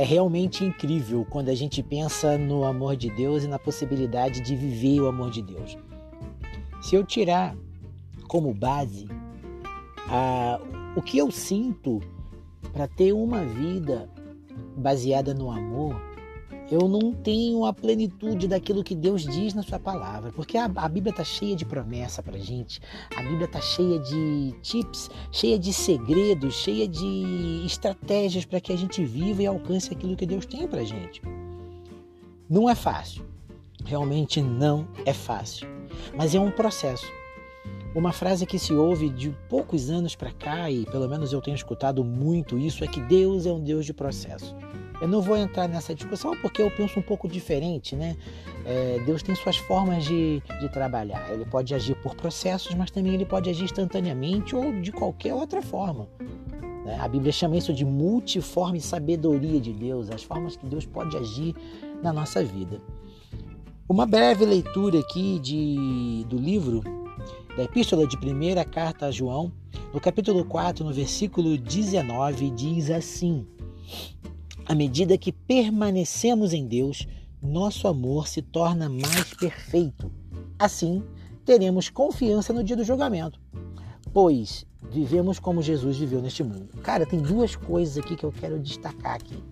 é realmente incrível quando a gente pensa no amor de Deus e na possibilidade de viver o amor de Deus. Se eu tirar como base a, o que eu sinto para ter uma vida baseada no amor, eu não tenho a plenitude daquilo que Deus diz na sua palavra, porque a, a Bíblia está cheia de promessa para gente, a Bíblia está cheia de tips, cheia de segredos, cheia de estratégias para que a gente viva e alcance aquilo que Deus tem para gente. Não é fácil, realmente não é fácil, mas é um processo. Uma frase que se ouve de poucos anos para cá, e pelo menos eu tenho escutado muito isso, é que Deus é um Deus de processo. Eu não vou entrar nessa discussão porque eu penso um pouco diferente, né? É, Deus tem suas formas de, de trabalhar. Ele pode agir por processos, mas também ele pode agir instantaneamente ou de qualquer outra forma. Né? A Bíblia chama isso de multiforme sabedoria de Deus, as formas que Deus pode agir na nossa vida. Uma breve leitura aqui de, do livro, da Epístola de Primeira Carta a João, no capítulo 4, no versículo 19, diz assim: à medida que permanecemos em Deus, nosso amor se torna mais perfeito. Assim, teremos confiança no dia do julgamento, pois vivemos como Jesus viveu neste mundo. Cara, tem duas coisas aqui que eu quero destacar aqui.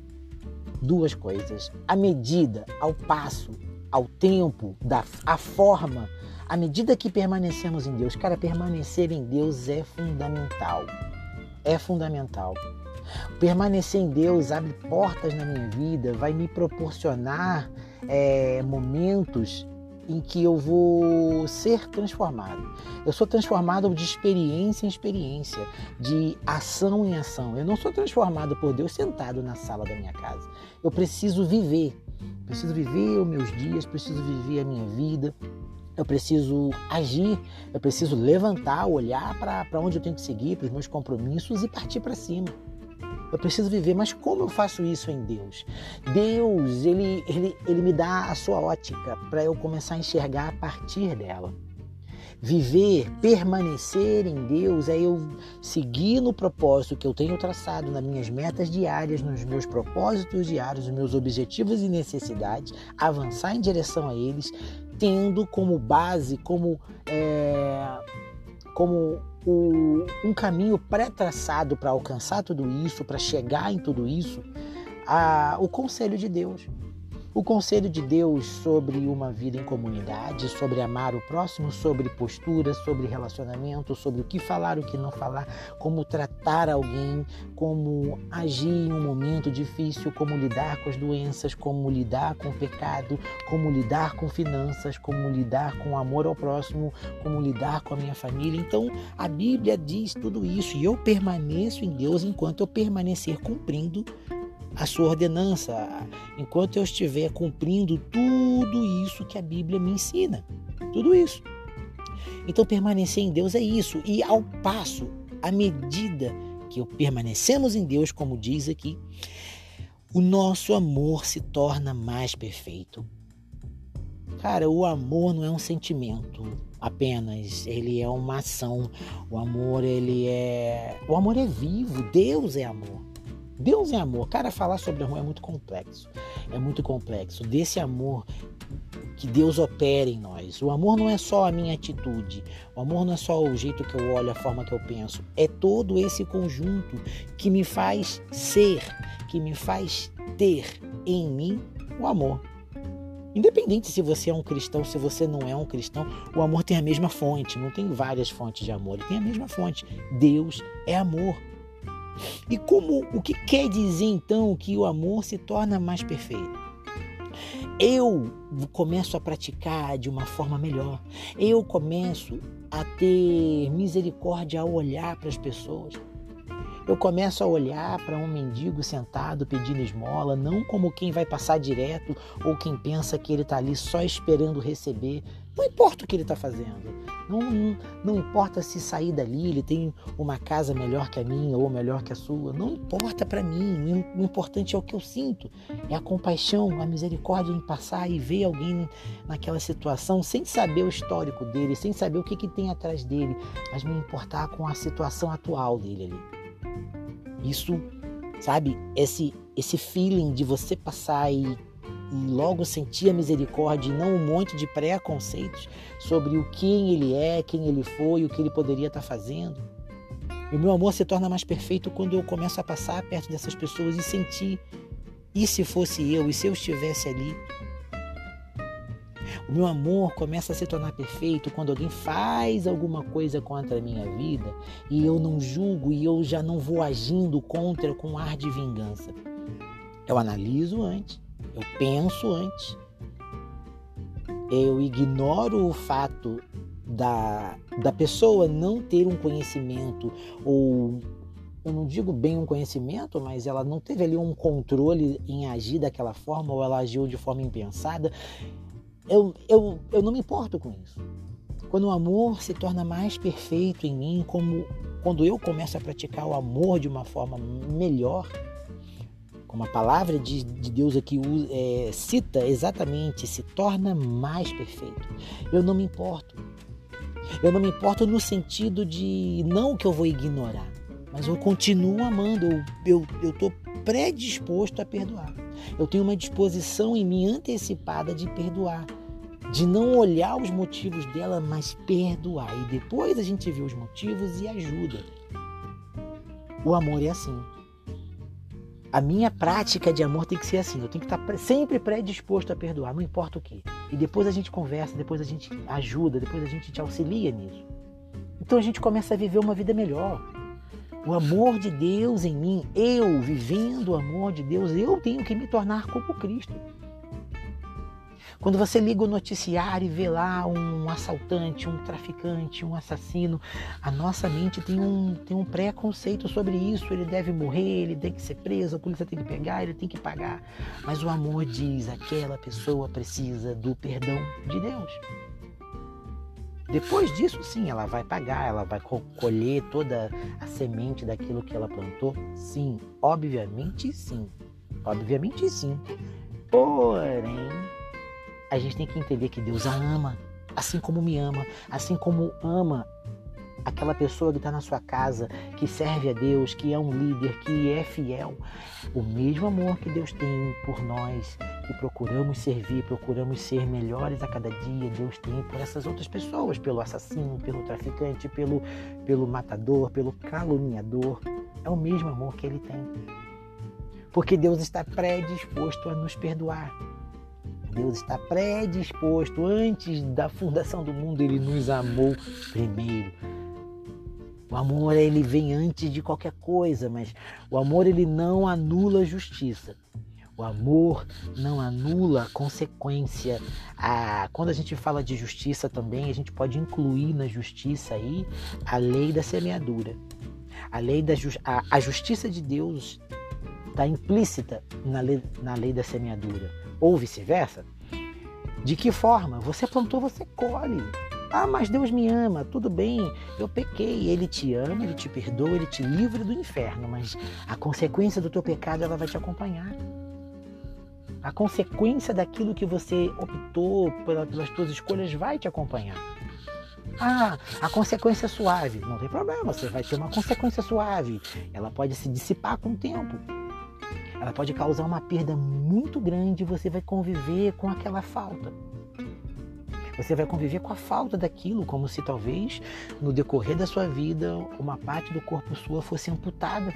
Duas coisas. A medida, ao passo, ao tempo, da, a forma, à medida que permanecemos em Deus. Cara, permanecer em Deus é fundamental. É fundamental. Permanecer em Deus abre portas na minha vida, vai me proporcionar é, momentos em que eu vou ser transformado. Eu sou transformado de experiência em experiência, de ação em ação. Eu não sou transformado por Deus sentado na sala da minha casa. Eu preciso viver. Preciso viver os meus dias, preciso viver a minha vida. Eu preciso agir, eu preciso levantar, olhar para onde eu tenho que seguir, para os meus compromissos e partir para cima. Eu preciso viver, mas como eu faço isso em Deus? Deus, ele, ele, ele me dá a sua ótica para eu começar a enxergar a partir dela. Viver, permanecer em Deus é eu seguir no propósito que eu tenho traçado nas minhas metas diárias, nos meus propósitos diários, nos meus objetivos e necessidades, avançar em direção a eles, tendo como base, como, é, como o, um caminho pré-traçado para alcançar tudo isso, para chegar em tudo isso, a, o conselho de Deus. O conselho de Deus sobre uma vida em comunidade, sobre amar o próximo, sobre postura, sobre relacionamento, sobre o que falar, o que não falar, como tratar alguém, como agir em um momento difícil, como lidar com as doenças, como lidar com o pecado, como lidar com finanças, como lidar com o amor ao próximo, como lidar com a minha família. Então, a Bíblia diz tudo isso e eu permaneço em Deus enquanto eu permanecer cumprindo a sua ordenança, enquanto eu estiver cumprindo tudo isso que a Bíblia me ensina. Tudo isso. Então, permanecer em Deus é isso. E ao passo, à medida que permanecemos em Deus, como diz aqui, o nosso amor se torna mais perfeito. Cara, o amor não é um sentimento apenas, ele é uma ação. O amor, ele é, o amor é vivo, Deus é amor. Deus é amor. Cara, falar sobre amor é muito complexo. É muito complexo. Desse amor que Deus opera em nós. O amor não é só a minha atitude. O amor não é só o jeito que eu olho, a forma que eu penso. É todo esse conjunto que me faz ser, que me faz ter em mim o amor. Independente se você é um cristão, se você não é um cristão, o amor tem a mesma fonte, não tem várias fontes de amor, ele tem a mesma fonte. Deus é amor. E como o que quer dizer então que o amor se torna mais perfeito? Eu começo a praticar de uma forma melhor. Eu começo a ter misericórdia ao olhar para as pessoas. Eu começo a olhar para um mendigo sentado pedindo esmola, não como quem vai passar direto ou quem pensa que ele está ali só esperando receber. Não importa o que ele está fazendo. Não, não, não, importa se sair dali ele tem uma casa melhor que a minha ou melhor que a sua. Não importa para mim. O importante é o que eu sinto. É a compaixão, a misericórdia em passar e ver alguém naquela situação sem saber o histórico dele, sem saber o que, que tem atrás dele, mas me importar com a situação atual dele ali. Isso, sabe, esse, esse feeling de você passar e, e logo sentir a misericórdia e não um monte de preconceitos sobre o quem ele é, quem ele foi, o que ele poderia estar fazendo. E o meu amor se torna mais perfeito quando eu começo a passar perto dessas pessoas e sentir. E se fosse eu? E se eu estivesse ali? O meu amor começa a se tornar perfeito quando alguém faz alguma coisa contra a minha vida e eu não julgo e eu já não vou agindo contra com ar de vingança. Eu analiso antes, eu penso antes, eu ignoro o fato da, da pessoa não ter um conhecimento ou eu não digo bem um conhecimento, mas ela não teve ali um controle em agir daquela forma ou ela agiu de forma impensada eu, eu, eu não me importo com isso. Quando o amor se torna mais perfeito em mim, como quando eu começo a praticar o amor de uma forma melhor, como a palavra de, de Deus aqui é, cita exatamente, se torna mais perfeito. Eu não me importo. Eu não me importo no sentido de não que eu vou ignorar, mas eu continuo amando, eu estou predisposto a perdoar. Eu tenho uma disposição em mim antecipada de perdoar de não olhar os motivos dela, mas perdoar. E depois a gente vê os motivos e ajuda. O amor é assim. A minha prática de amor tem que ser assim. Eu tenho que estar sempre predisposto a perdoar, não importa o que. E depois a gente conversa, depois a gente ajuda, depois a gente te auxilia nisso. Então a gente começa a viver uma vida melhor. O amor de Deus em mim, eu vivendo o amor de Deus, eu tenho que me tornar como Cristo. Quando você liga o noticiário e vê lá um assaltante, um traficante, um assassino, a nossa mente tem um, tem um preconceito sobre isso. Ele deve morrer, ele tem que ser preso, a polícia tem que pegar, ele tem que pagar. Mas o amor diz: aquela pessoa precisa do perdão de Deus. Depois disso, sim, ela vai pagar, ela vai colher toda a semente daquilo que ela plantou? Sim, obviamente sim. Obviamente sim. Porém, a gente tem que entender que Deus a ama, assim como me ama, assim como ama aquela pessoa que está na sua casa, que serve a Deus, que é um líder, que é fiel. O mesmo amor que Deus tem por nós, que procuramos servir, procuramos ser melhores a cada dia, Deus tem por essas outras pessoas, pelo assassino, pelo traficante, pelo, pelo matador, pelo caluniador. É o mesmo amor que Ele tem. Porque Deus está predisposto a nos perdoar. Deus está predisposto, antes da fundação do mundo, Ele nos amou primeiro. O amor ele vem antes de qualquer coisa, mas o amor ele não anula a justiça. O amor não anula a consequência. A, quando a gente fala de justiça também, a gente pode incluir na justiça aí a lei da semeadura. A lei da a, a justiça de Deus está implícita na lei, na lei da semeadura ou vice-versa? De que forma? Você plantou, você colhe. Ah, mas Deus me ama, tudo bem, eu pequei. Ele te ama, ele te perdoa, ele te livra do inferno, mas a consequência do teu pecado ela vai te acompanhar. A consequência daquilo que você optou pelas tuas escolhas vai te acompanhar. Ah, a consequência é suave. Não tem problema, você vai ter uma consequência suave. Ela pode se dissipar com o tempo ela pode causar uma perda muito grande e você vai conviver com aquela falta. Você vai conviver com a falta daquilo, como se talvez no decorrer da sua vida uma parte do corpo sua fosse amputada.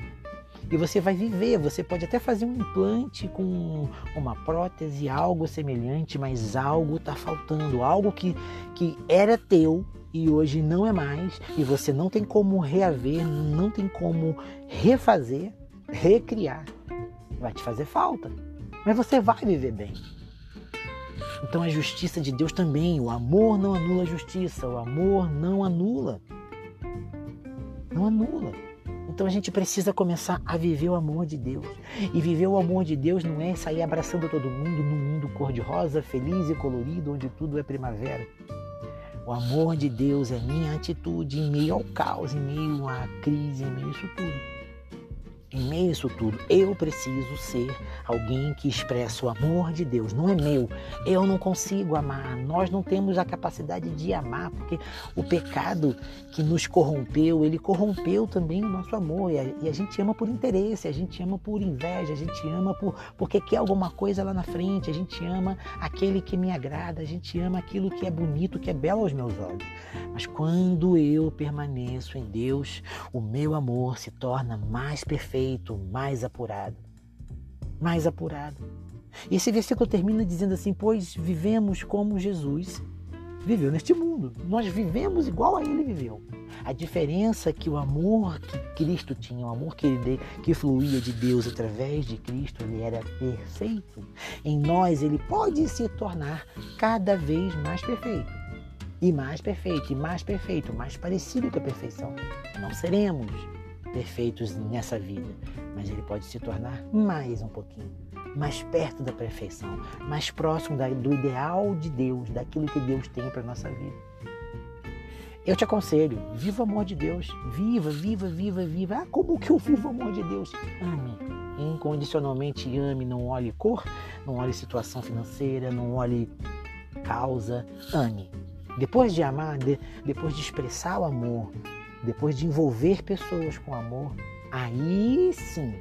E você vai viver, você pode até fazer um implante com uma prótese, algo semelhante, mas algo está faltando, algo que, que era teu e hoje não é mais, e você não tem como reaver, não tem como refazer, recriar vai te fazer falta, mas você vai viver bem. Então a justiça de Deus também, o amor não anula a justiça, o amor não anula. Não anula. Então a gente precisa começar a viver o amor de Deus. E viver o amor de Deus não é sair abraçando todo mundo num mundo cor-de-rosa, feliz e colorido, onde tudo é primavera. O amor de Deus é minha atitude em meio ao caos, em meio à crise, em meio a isso tudo. Em meio a isso tudo, eu preciso ser alguém que expressa o amor de Deus. Não é meu. Eu não consigo amar. Nós não temos a capacidade de amar, porque o pecado que nos corrompeu, ele corrompeu também o nosso amor. E a, e a gente ama por interesse, a gente ama por inveja, a gente ama por, porque quer alguma coisa lá na frente, a gente ama aquele que me agrada, a gente ama aquilo que é bonito, que é belo aos meus olhos. Mas quando eu permaneço em Deus, o meu amor se torna mais perfeito feito mais apurado. Mais apurado. E esse versículo termina dizendo assim: Pois vivemos como Jesus viveu neste mundo. Nós vivemos igual a ele viveu. A diferença é que o amor que Cristo tinha, o amor que, ele, que fluía de Deus através de Cristo, ele era perfeito. Em nós, ele pode se tornar cada vez mais perfeito. E mais perfeito, e mais perfeito, mais parecido com a perfeição. Não seremos perfeitos nessa vida, mas ele pode se tornar mais um pouquinho, mais perto da perfeição, mais próximo do ideal de Deus, daquilo que Deus tem para nossa vida. Eu te aconselho, viva o amor de Deus, viva, viva, viva, viva. Ah, como que eu vivo o amor de Deus? Ame, incondicionalmente ame, não olhe cor, não olhe situação financeira, não olhe causa, ame. Depois de amar, de, depois de expressar o amor, depois de envolver pessoas com amor, aí sim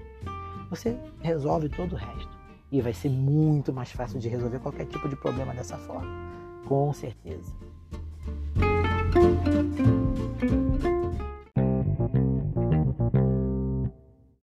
você resolve todo o resto. E vai ser muito mais fácil de resolver qualquer tipo de problema dessa forma. Com certeza.